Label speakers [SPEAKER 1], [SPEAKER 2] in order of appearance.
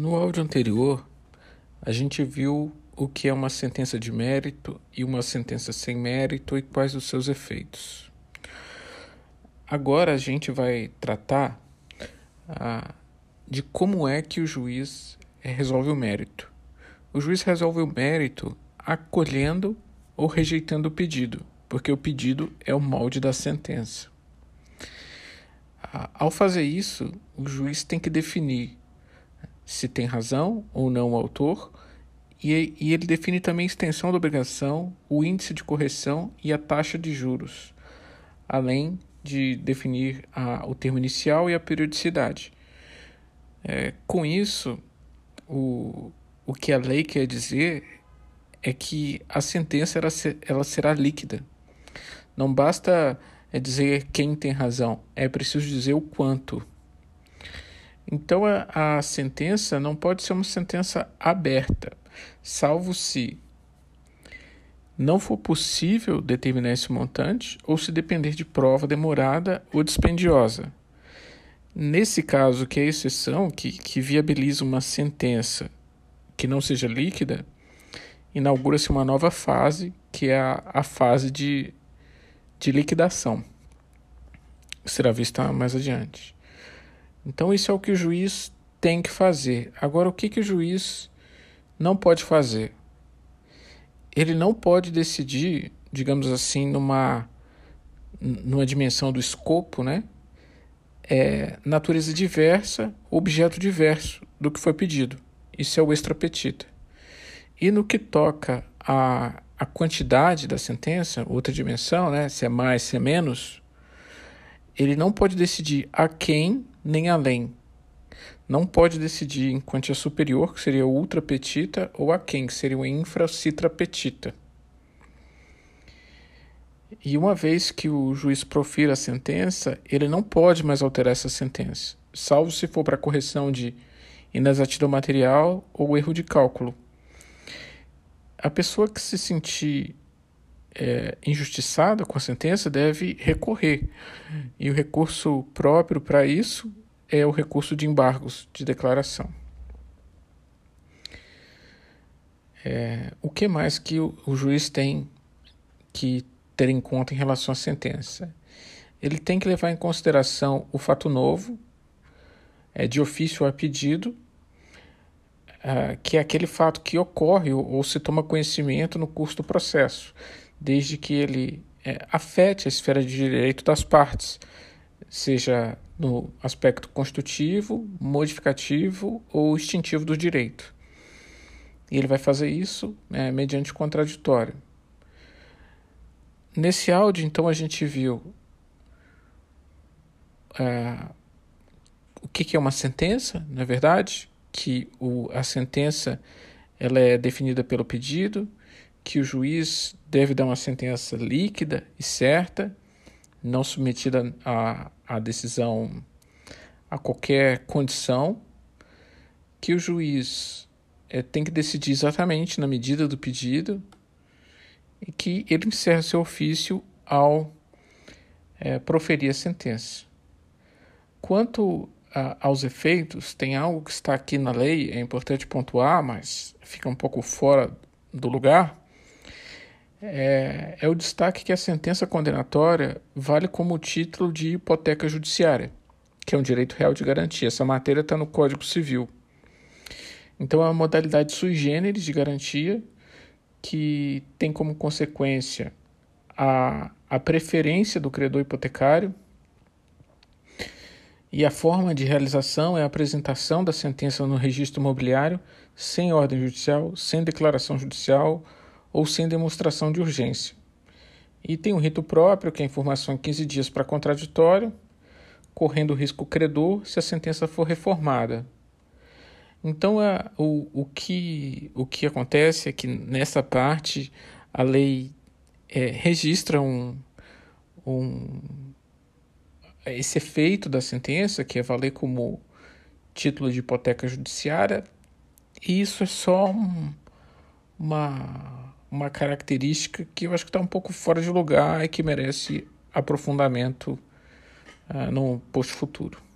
[SPEAKER 1] No áudio anterior, a gente viu o que é uma sentença de mérito e uma sentença sem mérito e quais os seus efeitos. Agora a gente vai tratar ah, de como é que o juiz resolve o mérito. O juiz resolve o mérito acolhendo ou rejeitando o pedido, porque o pedido é o molde da sentença. Ah, ao fazer isso, o juiz tem que definir se tem razão ou não o autor, e, e ele define também a extensão da obrigação, o índice de correção e a taxa de juros, além de definir a, o termo inicial e a periodicidade. É, com isso, o, o que a lei quer dizer é que a sentença ela, ela será líquida. Não basta é, dizer quem tem razão, é preciso dizer o quanto. Então a, a sentença não pode ser uma sentença aberta, salvo se não for possível determinar esse montante ou se depender de prova demorada ou dispendiosa. Nesse caso, que é a exceção, que, que viabiliza uma sentença que não seja líquida, inaugura-se uma nova fase, que é a, a fase de, de liquidação, que será vista mais adiante. Então, isso é o que o juiz tem que fazer. Agora, o que, que o juiz não pode fazer? Ele não pode decidir, digamos assim, numa, numa dimensão do escopo, né? É, natureza diversa, objeto diverso do que foi pedido. Isso é o extrapetita. E no que toca a, a quantidade da sentença, outra dimensão, né? se é mais, se é menos, ele não pode decidir a quem nem além. Não pode decidir em quantia superior, que seria ultra petita, ou a quem, que seria o infra citra petita. E uma vez que o juiz profira a sentença, ele não pode mais alterar essa sentença, salvo se for para correção de inexatidão material ou erro de cálculo. A pessoa que se sentir é, injustiçada com a sentença deve recorrer. E o recurso próprio para isso é o recurso de embargos de declaração. É, o que mais que o, o juiz tem que ter em conta em relação à sentença? Ele tem que levar em consideração o fato novo, é, de ofício a pedido, é, que é aquele fato que ocorre ou, se toma conhecimento no curso do processo, desde que ele é, afete a esfera de direito das partes, seja no aspecto constitutivo, modificativo ou extintivo do direito. E ele vai fazer isso é, mediante contraditório. Nesse áudio, então, a gente viu é, o que, que é uma sentença, na verdade, que o, a sentença ela é definida pelo pedido, que o juiz deve dar uma sentença líquida e certa, não submetida a, a decisão a qualquer condição, que o juiz é, tem que decidir exatamente na medida do pedido e que ele encerra seu ofício ao é, proferir a sentença. Quanto a, aos efeitos, tem algo que está aqui na lei, é importante pontuar, mas fica um pouco fora do lugar é, é o destaque que a sentença condenatória vale como título de hipoteca judiciária, que é um direito real de garantia. Essa matéria está no Código Civil. Então, é uma modalidade sui generis de garantia que tem como consequência a, a preferência do credor hipotecário e a forma de realização é a apresentação da sentença no registro imobiliário sem ordem judicial, sem declaração judicial ou sem demonstração de urgência. E tem um rito próprio, que é a informação em 15 dias para contraditório, correndo risco credor se a sentença for reformada. Então, a, o, o, que, o que acontece é que nessa parte a lei é, registra um, um, esse efeito da sentença, que é valer como título de hipoteca judiciária, e isso é só um, uma uma característica que eu acho que está um pouco fora de lugar e que merece aprofundamento uh, no posto futuro.